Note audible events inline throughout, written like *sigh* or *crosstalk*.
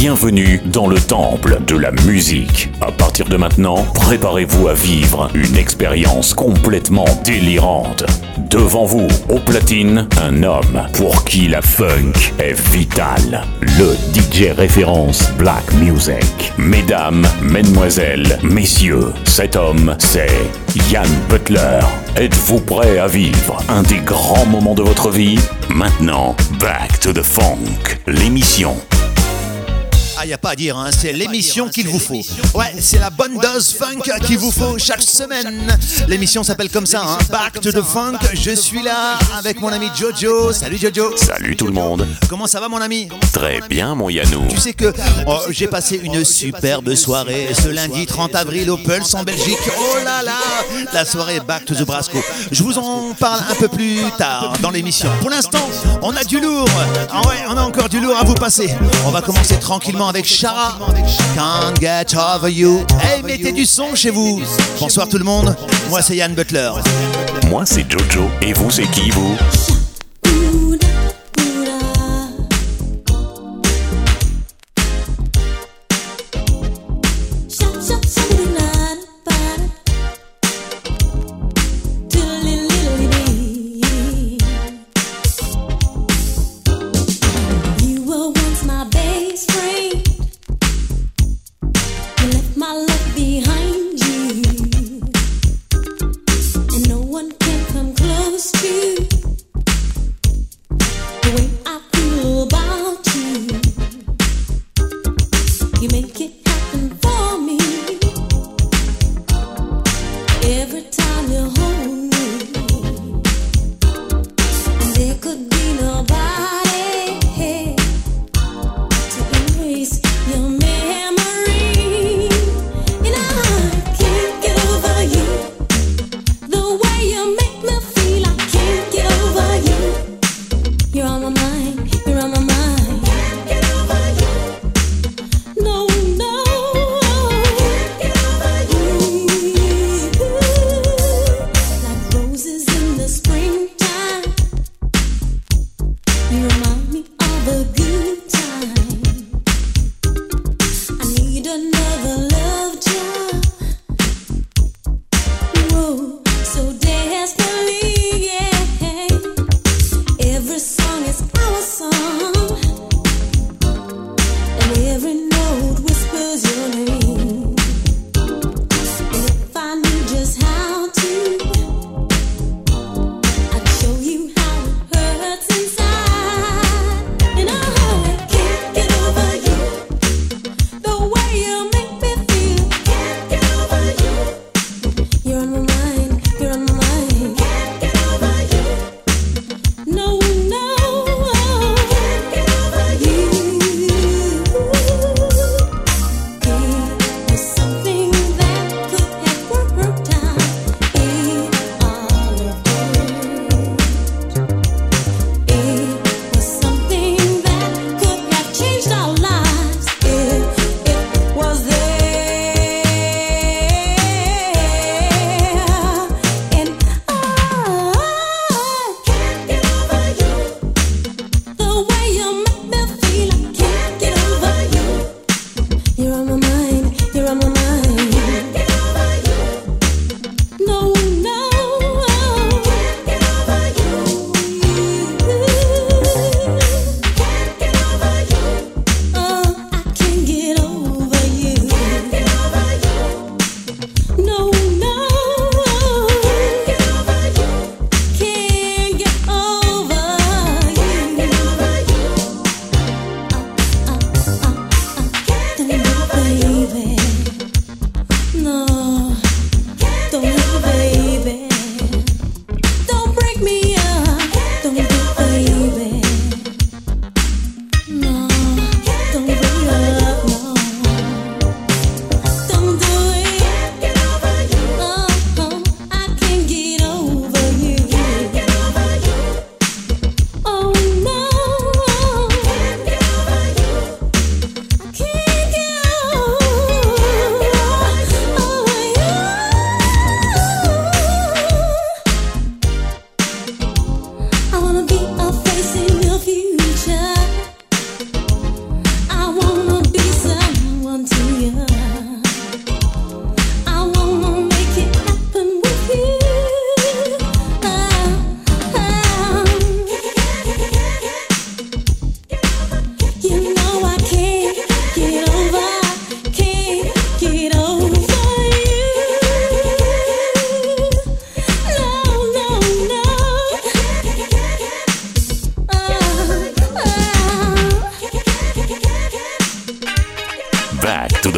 bienvenue dans le temple de la musique. À partir de maintenant, préparez-vous à vivre une expérience complètement délirante. Devant vous, au platine, un homme pour qui la funk est vitale. Le DJ référence Black Music. Mesdames, mesdemoiselles, messieurs, cet homme, c'est Yann Butler. Êtes-vous prêt à vivre un des grands moments de votre vie? Maintenant, Back to the Funk, l'émission ah, y a pas à dire, hein, c'est l'émission qu'il vous faut. Ouais, c'est la bonne dose funk qu'il vous faut chaque semaine. L'émission s'appelle comme ça, hein, Back to the Funk. Je suis là avec mon ami Jojo. Salut Jojo. Salut tout le monde. Comment ça va mon ami? Très bien mon Yannou. Tu sais que oh, j'ai passé une superbe soirée ce lundi 30 avril au Pulse en Belgique. Oh là là, la soirée Back to the Brasco. Je vous en parle un peu plus tard dans l'émission. Pour l'instant, on a du lourd. Ah ouais, on a encore du lourd à vous passer. On va commencer tranquillement avec Shara. Can't get over you. Hey, mettez du son chez vous. Bonsoir tout le monde. Moi, c'est Yann Butler. Moi, c'est Jojo. Et vous, c'est qui, vous?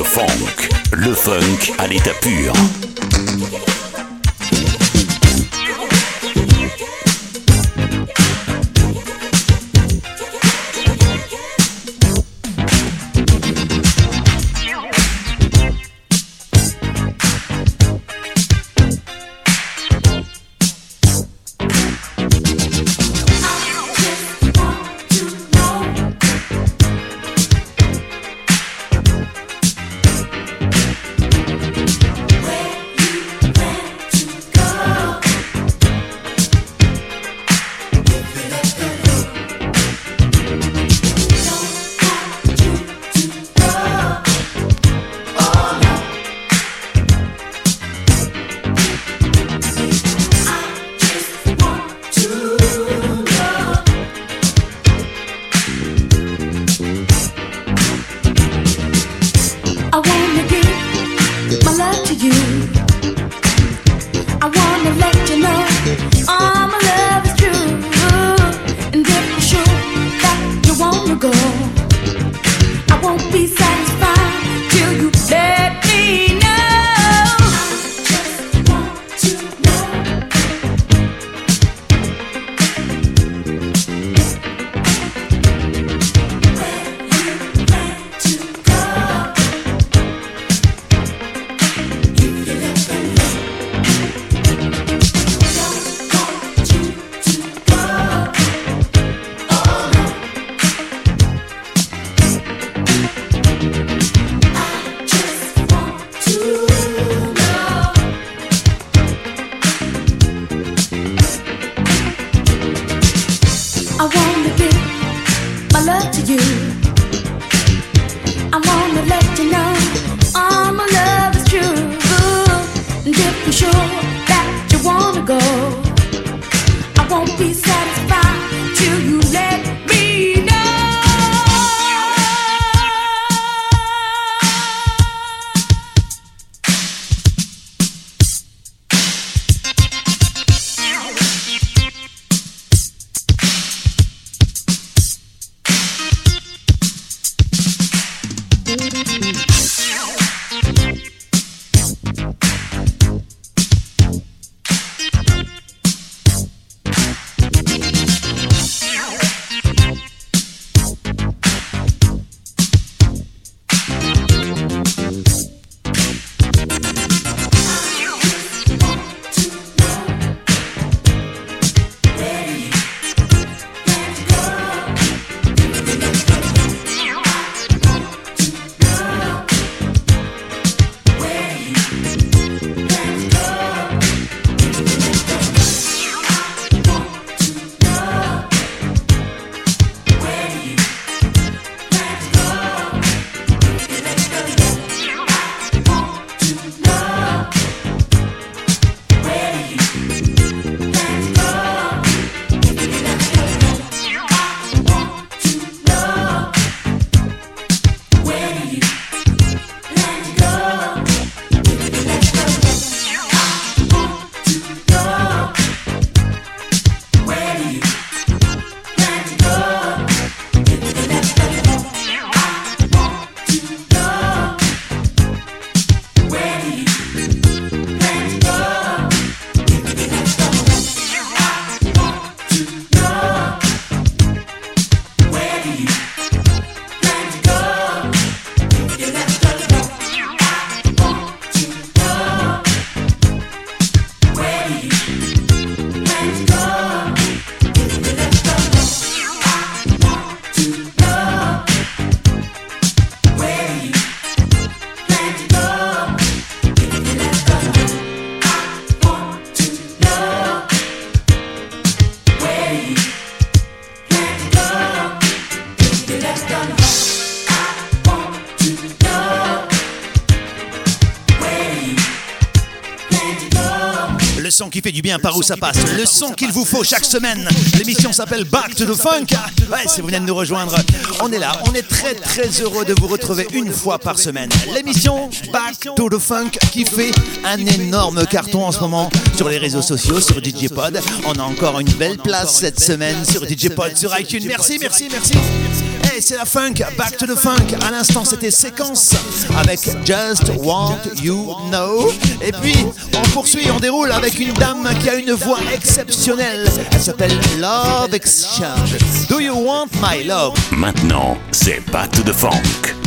Funk. Le funk à l'état pur. I want qui fait du bien par où ça passe. Le son qu'il vous faut chaque semaine. L'émission s'appelle Back to the Funk. Ouais, si vous venez de nous rejoindre, on est là. On est très très heureux de vous retrouver une fois par semaine. L'émission Back to the Funk qui fait un énorme carton en ce moment sur les réseaux sociaux, sur DJ Pod. On a encore une belle place cette semaine sur DJ Pod, sur iTunes. Merci, merci, merci. C'est la funk, back to the funk. À l'instant, c'était séquence avec Just Want You Know. Et puis, on poursuit, on déroule avec une dame qui a une voix exceptionnelle. Elle s'appelle Love Exchange. Do you want my love? Maintenant, c'est back to the funk.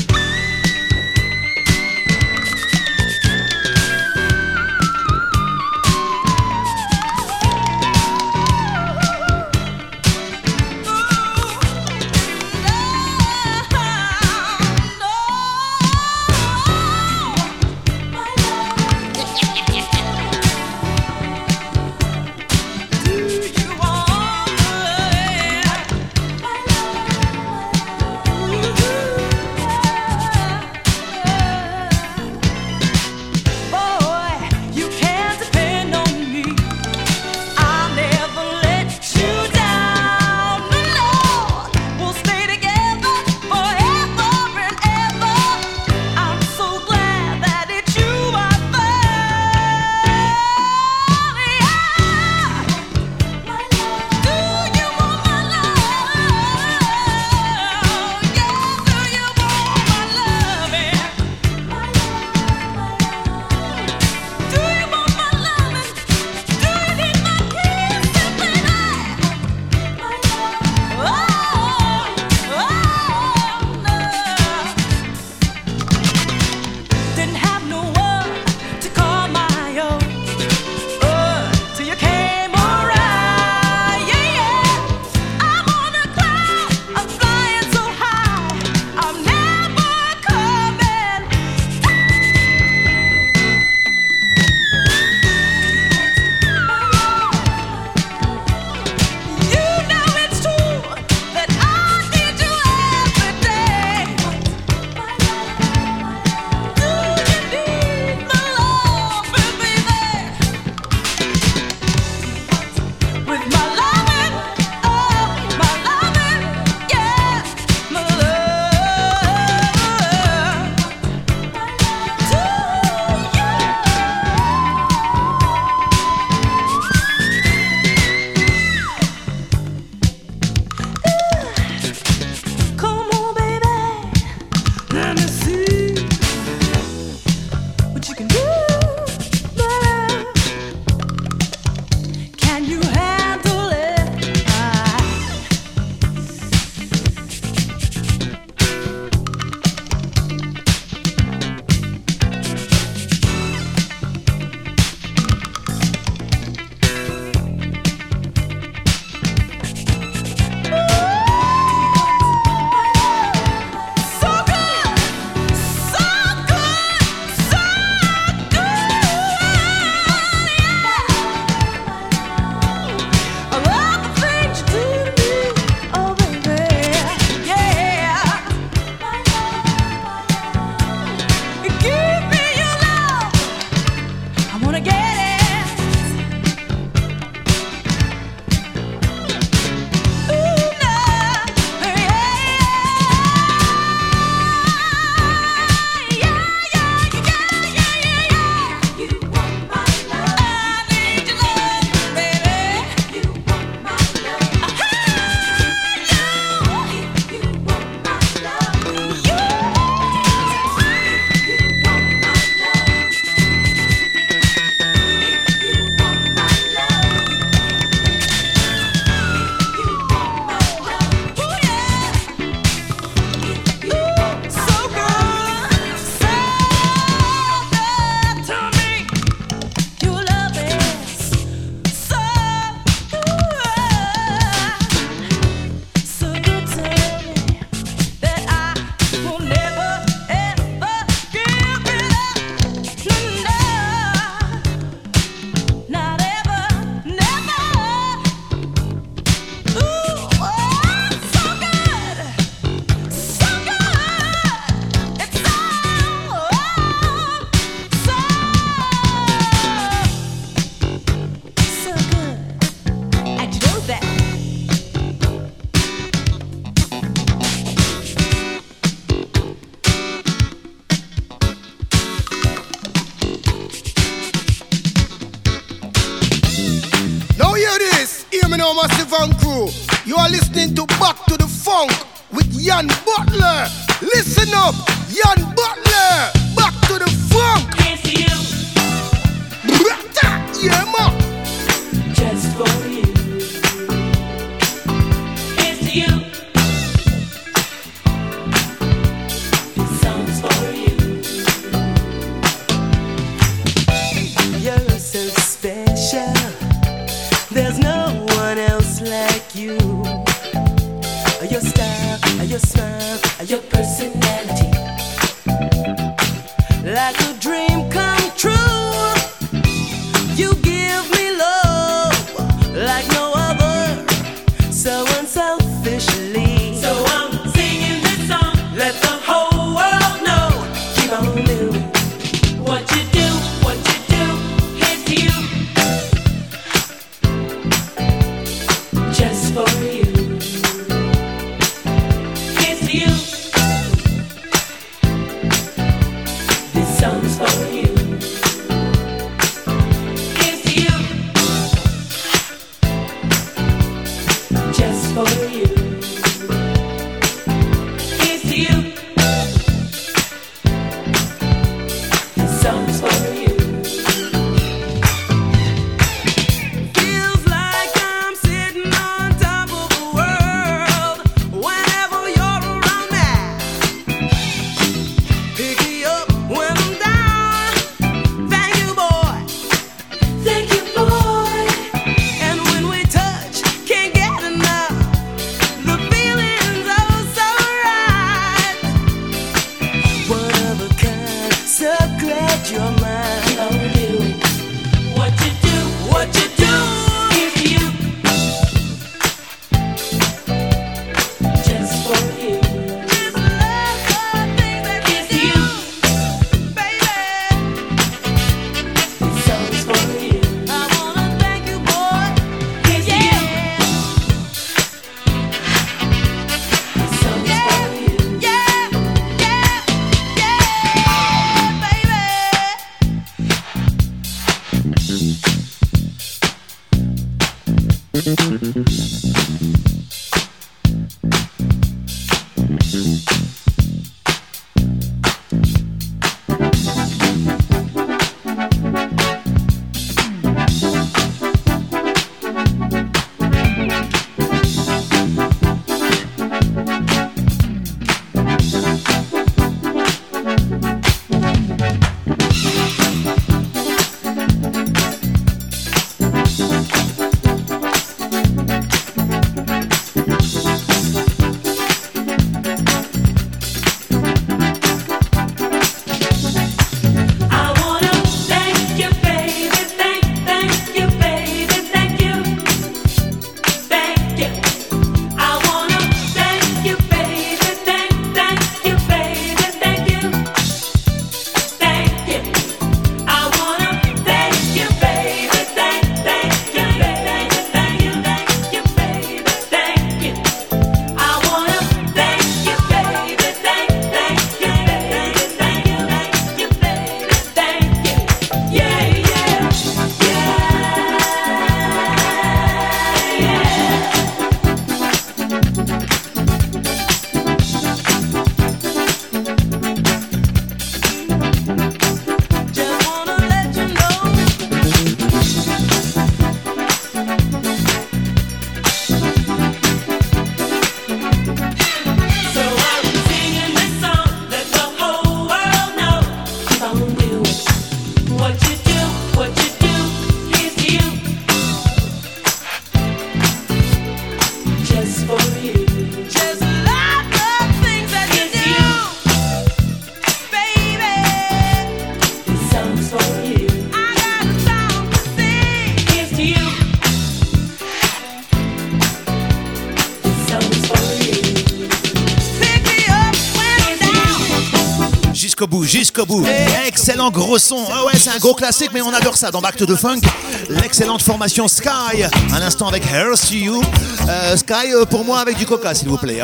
Excellent gros son. Ah ouais, c'est un gros classique, mais on adore ça dans Back to Funk. L'excellente formation Sky, un instant avec Here's to You. Euh, Sky, euh, pour moi, avec du coca, s'il vous plaît.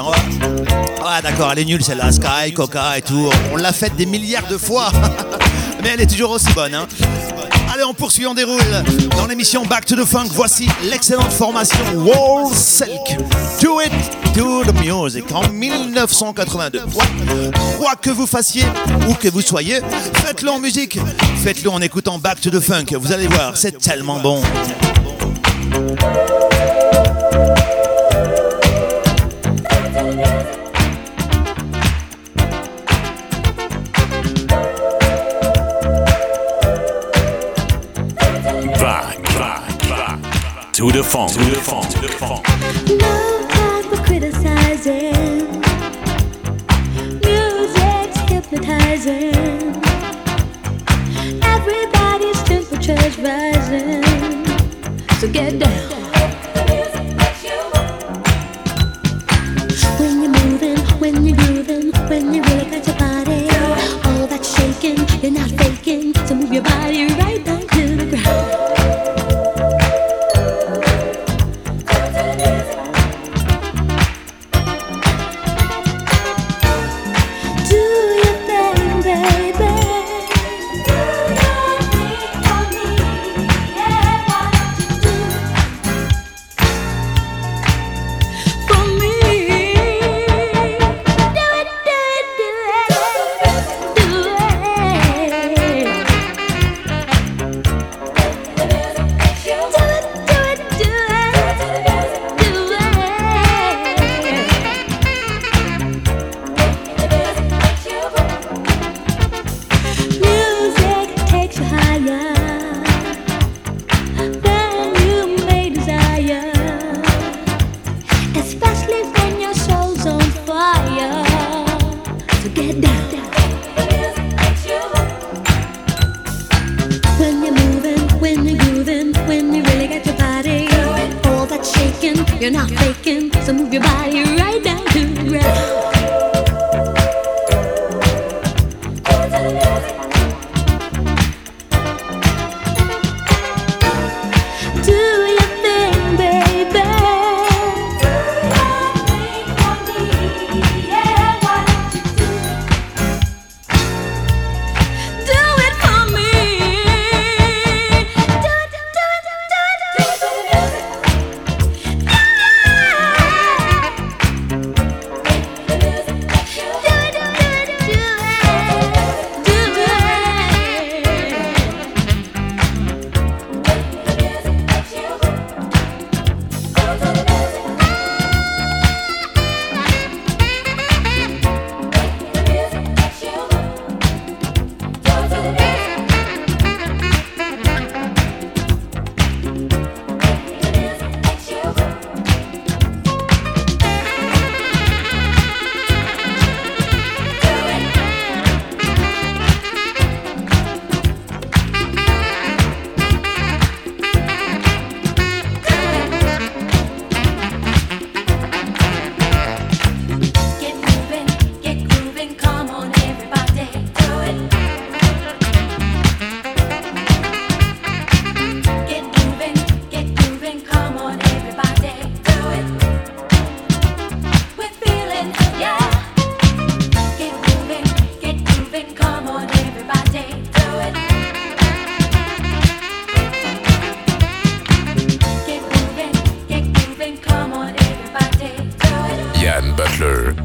Ah, d'accord, elle est nulle celle-là. Sky, coca et tout. On l'a faite des milliards de fois. *laughs* mais elle est toujours aussi bonne. Hein. Allez, on poursuit, on déroule. Dans l'émission Back to the Funk, voici l'excellente formation Wall Silk. Do it to the music en 1982. Quoi que vous fassiez, où que vous soyez, faites-le en musique, faites-le en écoutant Back to the Funk. Vous allez voir, c'est tellement bon. to the funk. To the funk. To the funk. No time for criticizing. Music's hypnotizing. Everybody's temperatures rising. So get down.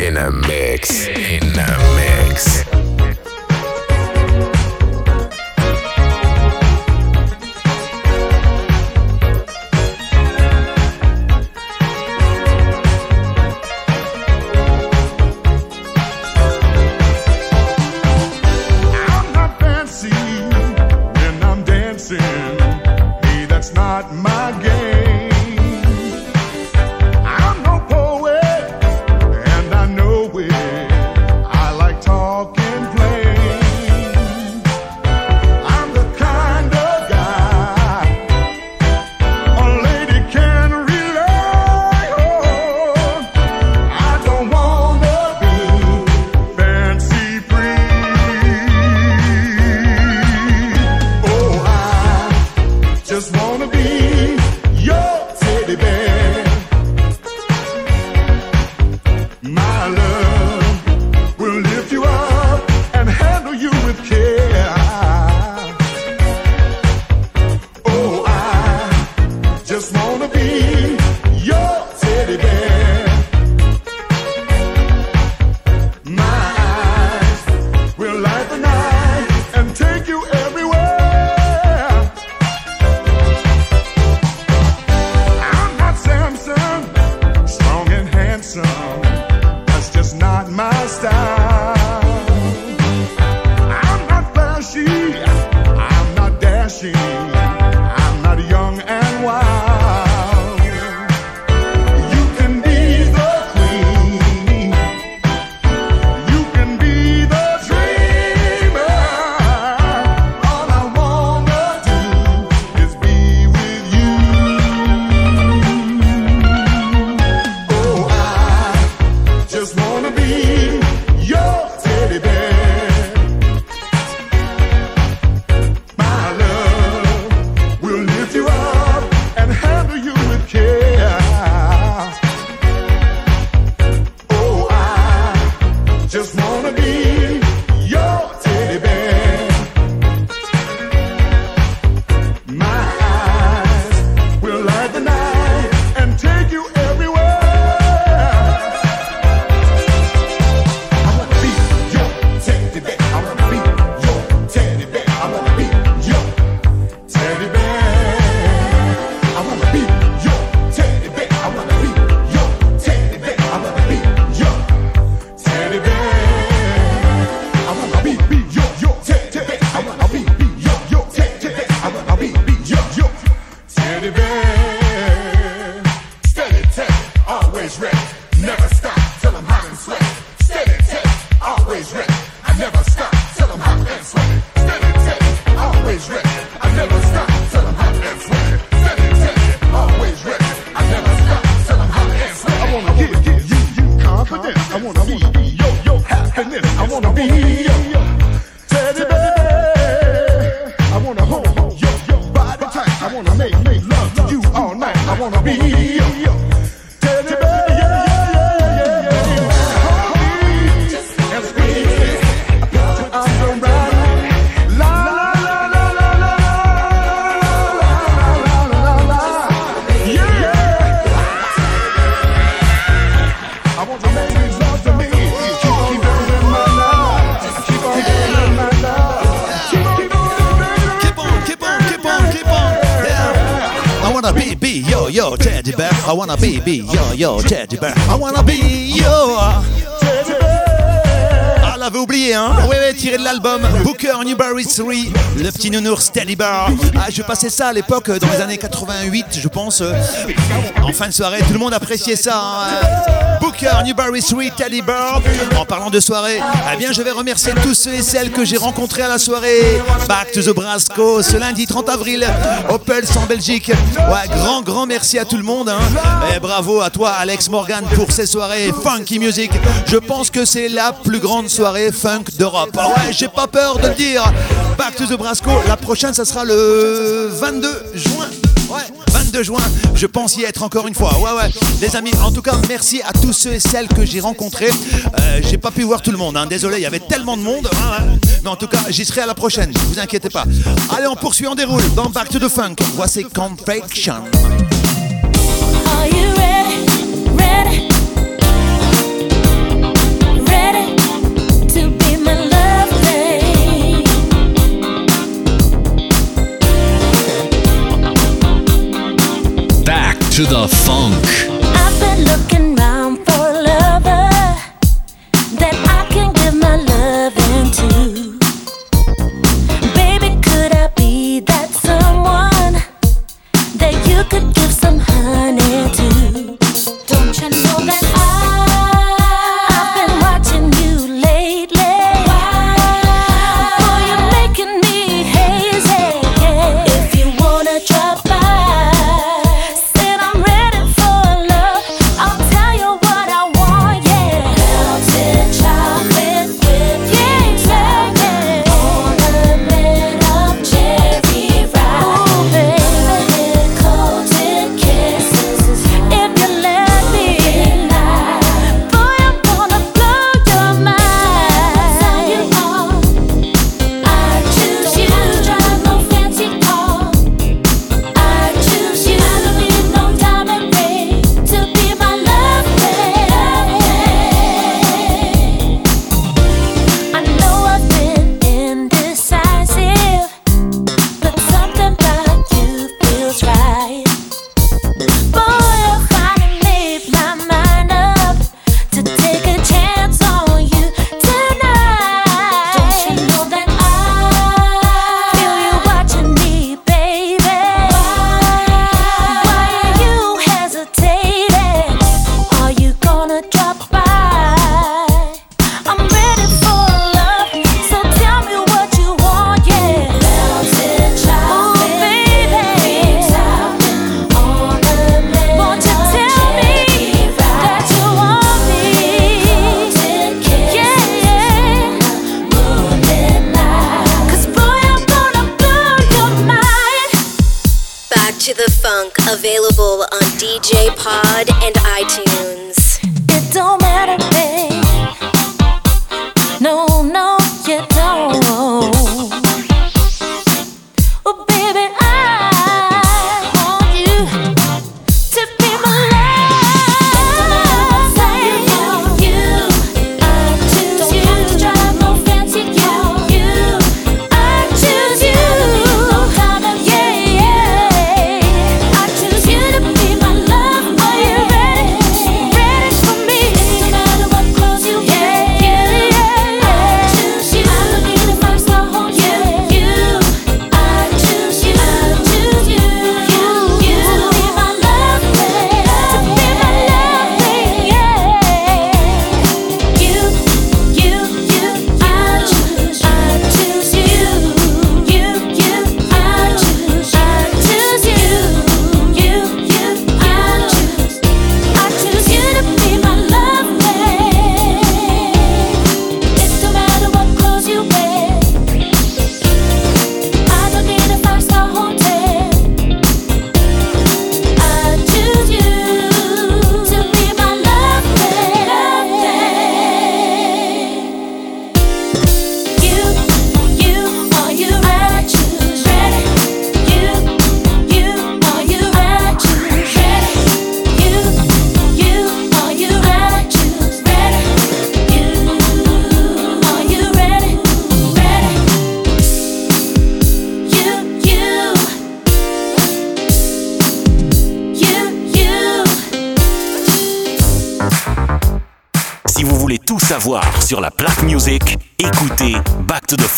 in a mix, in a mix. Yo, teddy bear. I wanna be, be yo, yo, teddy bear. I wanna be yo. Ah, l'avait oublié, hein ouais, tiré de l'album Booker Newberry 3, le petit nounours Teddy Bear. Ah, je passais ça à l'époque, dans les années 88, je pense. En fin de soirée, tout le monde appréciait ça. hein. Booker Newberry 3, Teddy Bear. En parlant de soirée, eh bien, je vais remercier tous ceux et celles que j'ai rencontrés à la soirée. Back to the Brasco, ce lundi 30 avril, Opels en Belgique. Ouais, grand, grand merci à tout le monde. hein. Et bravo à toi, Alex Morgan, pour ces soirées funky music. Je pense que c'est la plus grande soirée funk d'Europe. Ah Ouais, j'ai pas peur de le dire. Back to the Brasco, la prochaine, ça sera le 22 juin. Ouais, 22 juin, je pense y être encore une fois. Ouais, ouais, les amis, en tout cas, merci à tous ceux et celles que j'ai rencontrés. Euh, j'ai pas pu voir tout le monde, hein. désolé, il y avait tellement de monde. Mais en tout cas, j'y serai à la prochaine, vous inquiétez pas. Allez, on poursuit, on déroule dans Back to the Funk. Voici Confection. Are to the funk.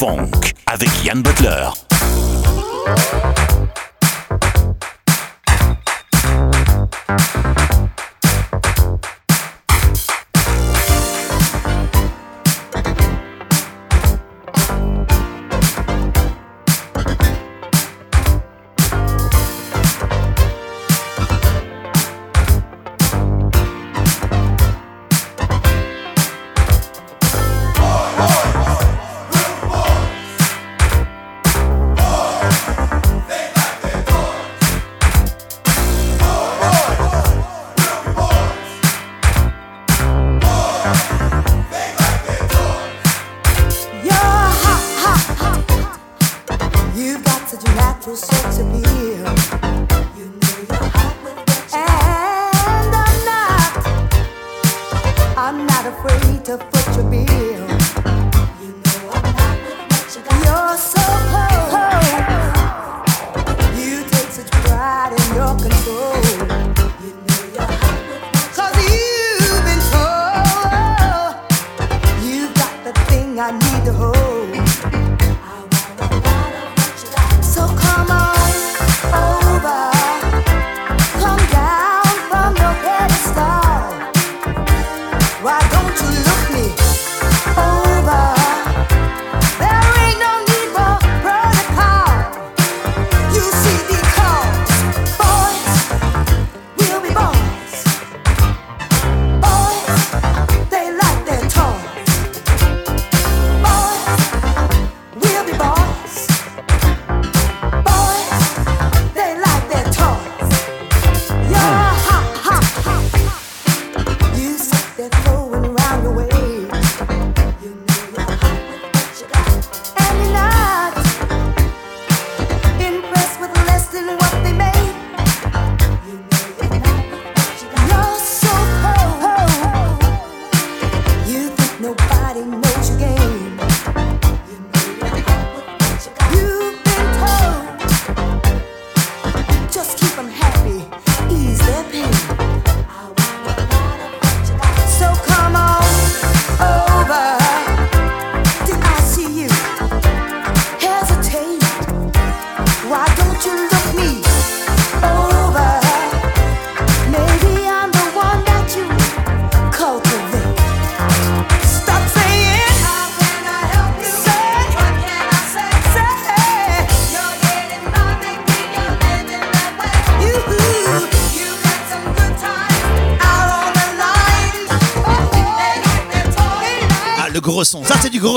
Back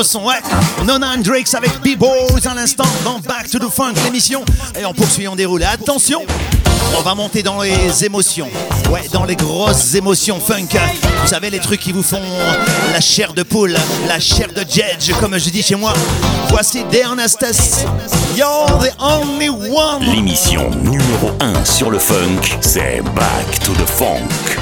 nouveau son. Nona and avec B-Balls à l'instant dans Back to the Funk, l'émission. Et on poursuit, on déroule. Attention, on va monter dans les émotions. Ouais, dans les grosses émotions funk. Vous savez, les trucs qui vous font la chair de poule, la chair de judge, comme je dis chez moi. Voici Dernastas. You're the only one. L'émission numéro 1 sur le funk, c'est Back to the Funk.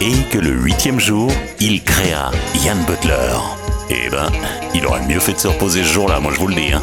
Et que le huitième jour, il créa Ian Butler. Eh ben, il aurait mieux fait de se reposer ce jour-là, moi je vous le dis. Hein.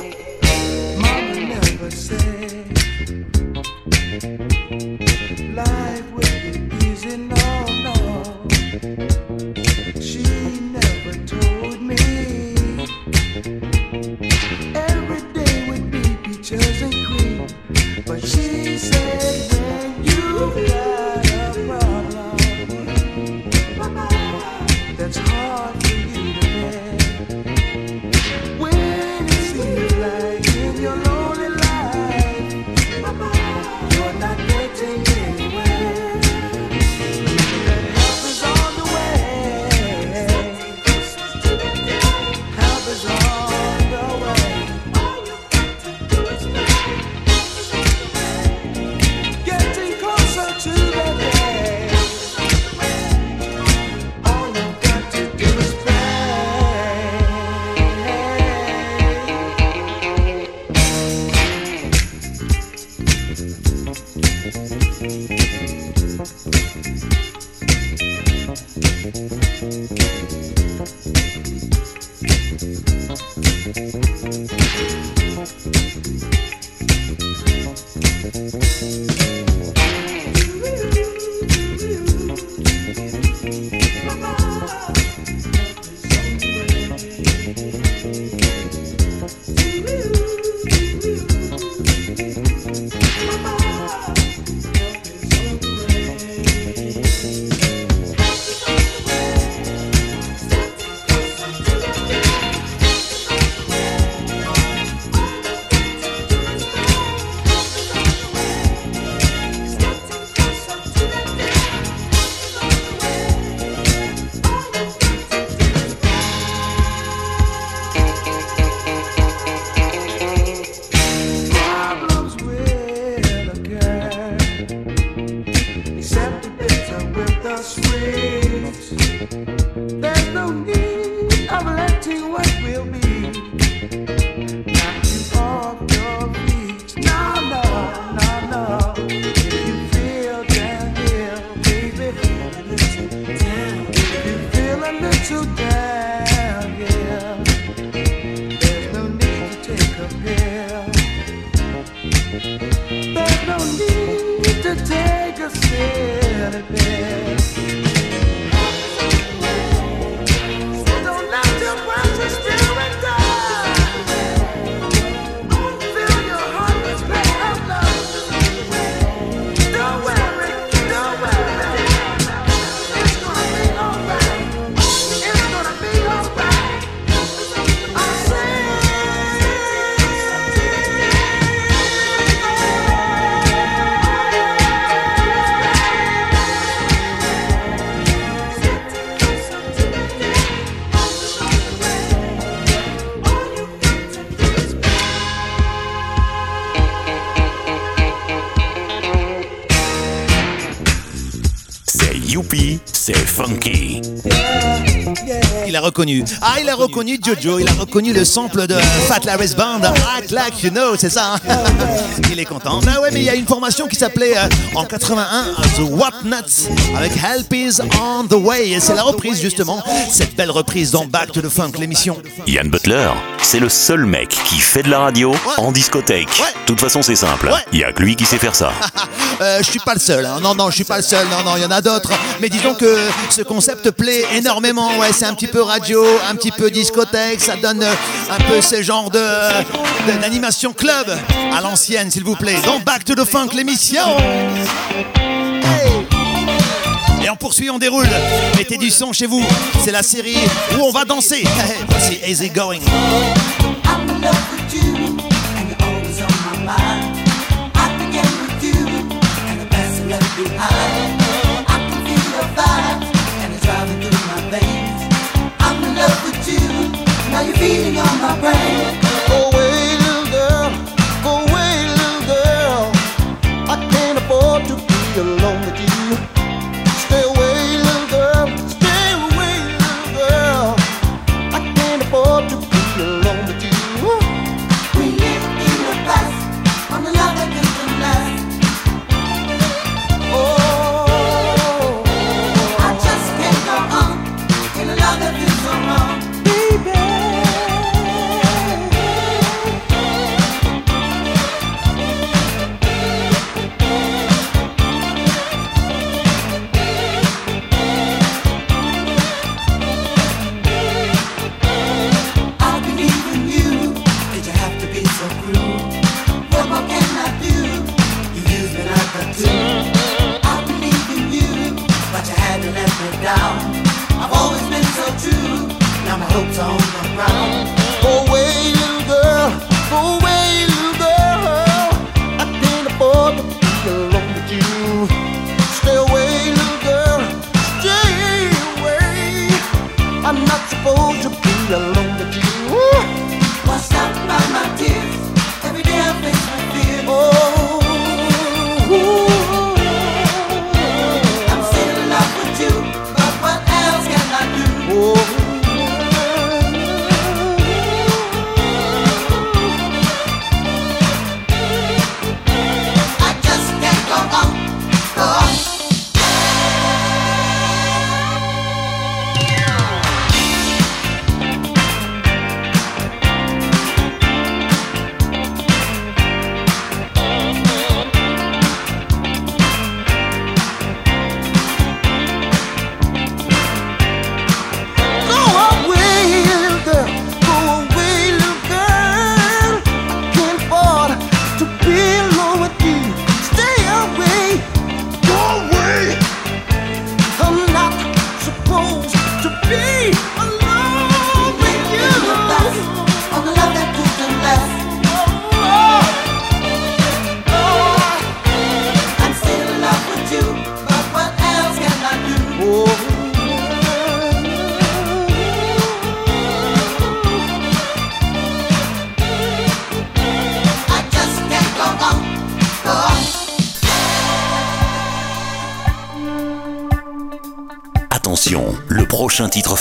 Reconnu. Ah, il a reconnu Jojo. Il a reconnu le sample de Fat Larry's Band. Act like you know, c'est ça. hein *laughs* il est content. Bah ouais, mais il y a une formation qui s'appelait euh, en 81 The What Nuts avec Help is on the way. Et c'est la reprise justement. Cette belle reprise dans Back to the Funk, l'émission. Ian Butler, c'est le seul mec qui fait de la radio en discothèque. De toute façon, c'est simple. Il y a que lui qui sait faire ça. *laughs* Euh, je suis pas le seul. hein. Non, non, je suis pas le seul. Non, non, il y en a d'autres. Mais disons que ce concept plaît énormément. Ouais, c'est un petit peu radio, un petit peu discothèque. Ça donne euh, un peu ce genre de d'animation club à l'ancienne, s'il vous plaît. Donc Back to the Funk, l'émission. Et on poursuit, on déroule. Mettez du son chez vous. C'est la série où on va danser. *laughs* Voici Easy Going. You, now you're feeding on my brain.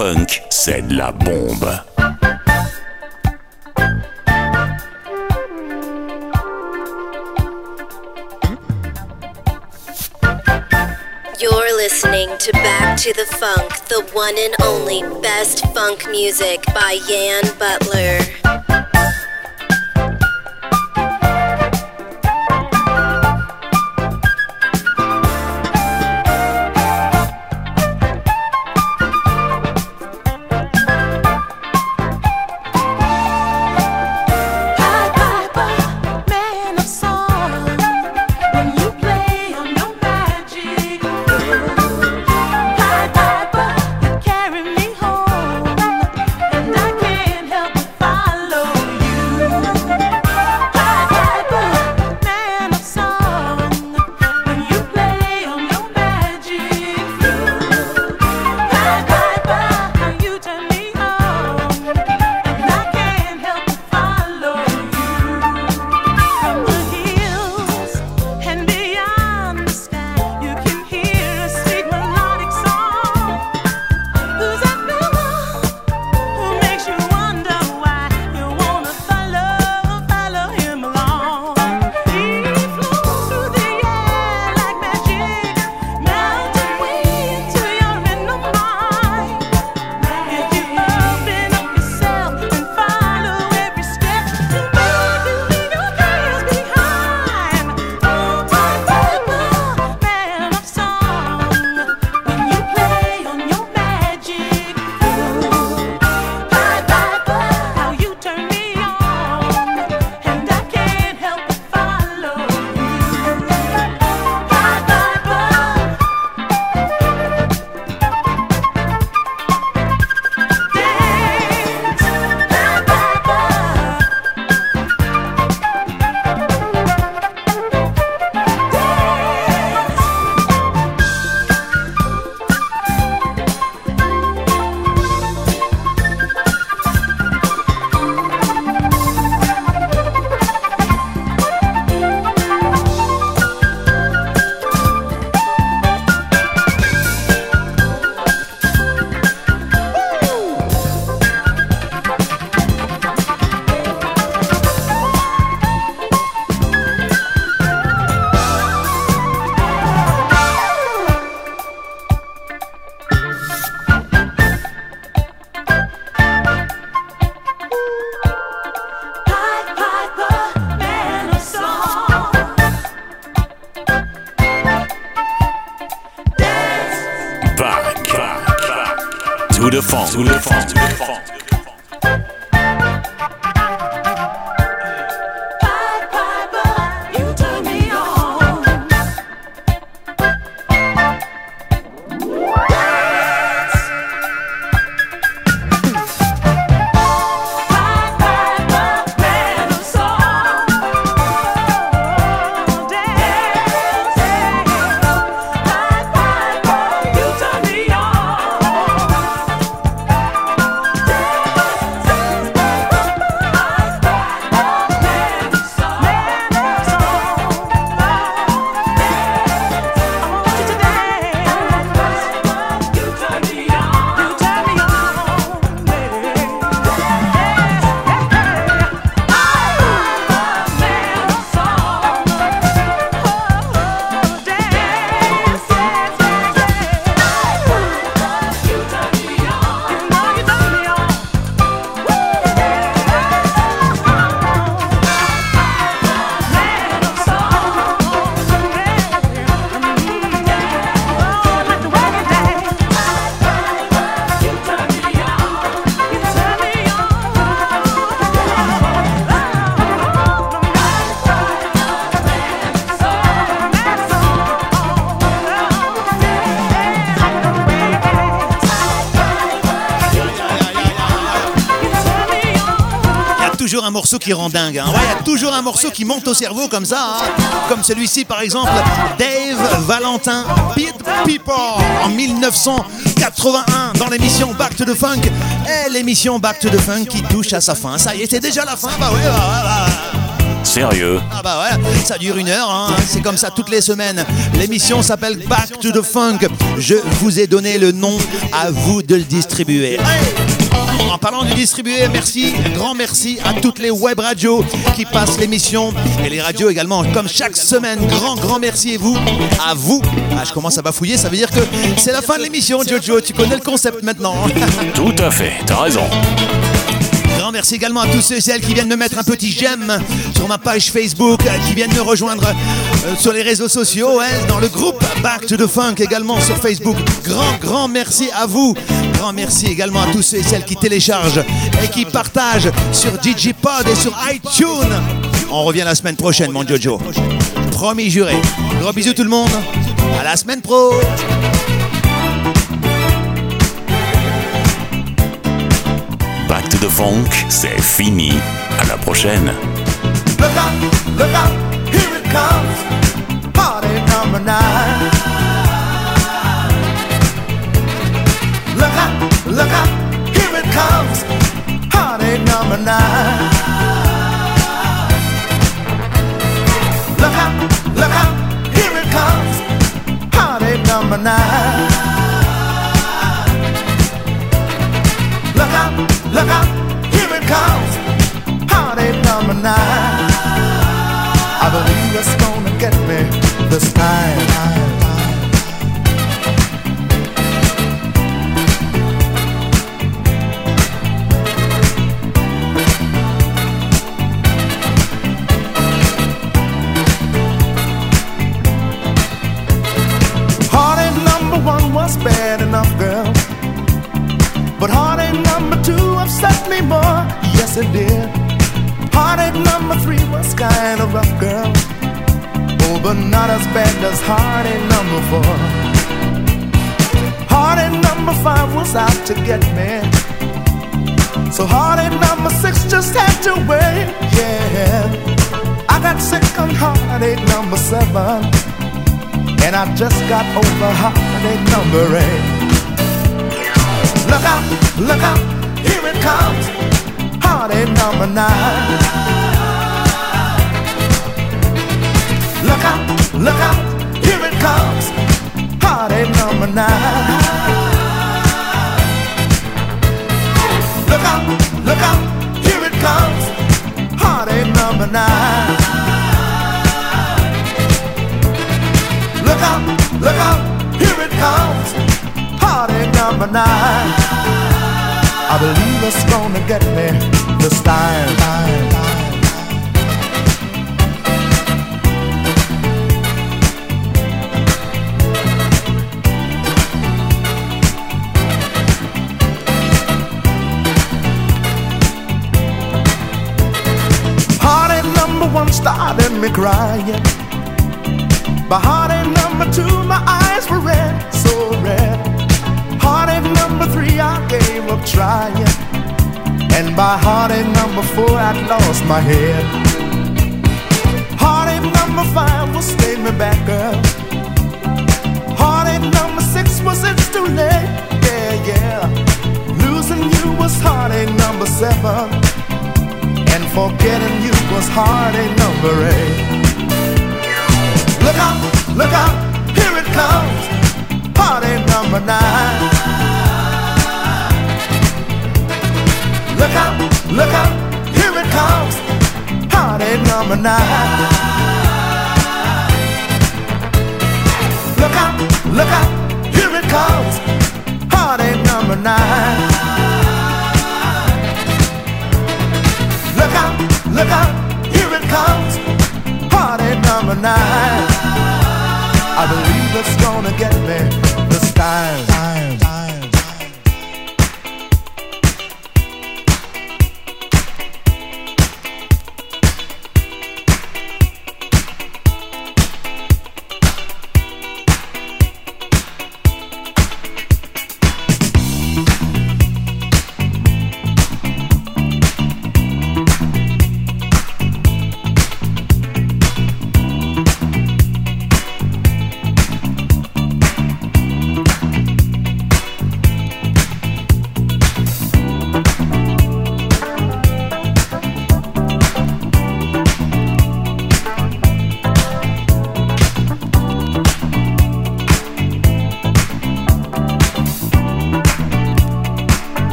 Funk, c'est de la bombe. You're listening to Back to the Funk, the one and only best funk music by Yan Butler. Un morceau qui rend dingue. hein. Ouais, il y a toujours un morceau qui monte au cerveau comme ça. hein. Comme celui-ci, par exemple, Dave Valentin, Beat People, en 1981, dans l'émission Back to the Funk. Et l'émission Back to the Funk qui touche à sa fin. Ça y est, c'est déjà la fin. Bah ouais, bah, ouais, bah. Sérieux? Ah bah ouais, ça dure une heure, hein. c'est comme ça toutes les semaines. L'émission s'appelle Back to the Funk. Je vous ai donné le nom, à vous de le distribuer. En parlant de distribuer, merci, un grand merci à toutes les web radios qui passent l'émission et les radios également, comme chaque semaine. Grand, grand merci et vous, à vous. Ah, je commence à bafouiller, ça veut dire que c'est la fin de l'émission, Jojo. Tu connais le concept maintenant. *laughs* Tout à fait, t'as raison. Grand merci également à tous ceux et celles qui viennent me mettre un petit j'aime sur ma page Facebook, qui viennent me rejoindre euh, sur les réseaux sociaux, hein, dans le groupe Back to the Funk également sur Facebook. Grand, grand merci à vous. Grand merci également à tous ceux et celles qui téléchargent et qui partagent sur Digipod et sur iTunes. On revient la semaine prochaine, mon Jojo. Promis juré. Gros bisous tout le monde. À la semaine pro. Back to the Funk, c'est fini. À la prochaine. Look out, look out, here it comes. Party number nine. Look out, here it comes. Party number nine. Number. Heartache number five was out to get me. So heartache number six just had to wait. Yeah. I got sick on heartache number seven. And I just got over heartache number eight. Look out, look out, here it comes. Heartache number nine. Look out, look out, comes. Heartache number nine. Look out, look out, here it comes. Heartache number nine. Look out, look out, here it comes. Heartache number nine. I believe it's gonna get me this time. Me crying. By heartache number two, my eyes were red, so red. Heartache number three, I gave up trying. And by heartache number four, I'd lost my head. Heartache number five was stay me back, girl. Heartache number six was it's too late, yeah, yeah. Losing you was heartache number seven. And forgetting you was heartache number eight. Look out, look out, here it comes. Party number nine. Look out, look out, here it comes. Party number nine. Look out, look out, here it comes. Party number nine. Look out, here it comes. Party number nine. I believe it's gonna get me this time.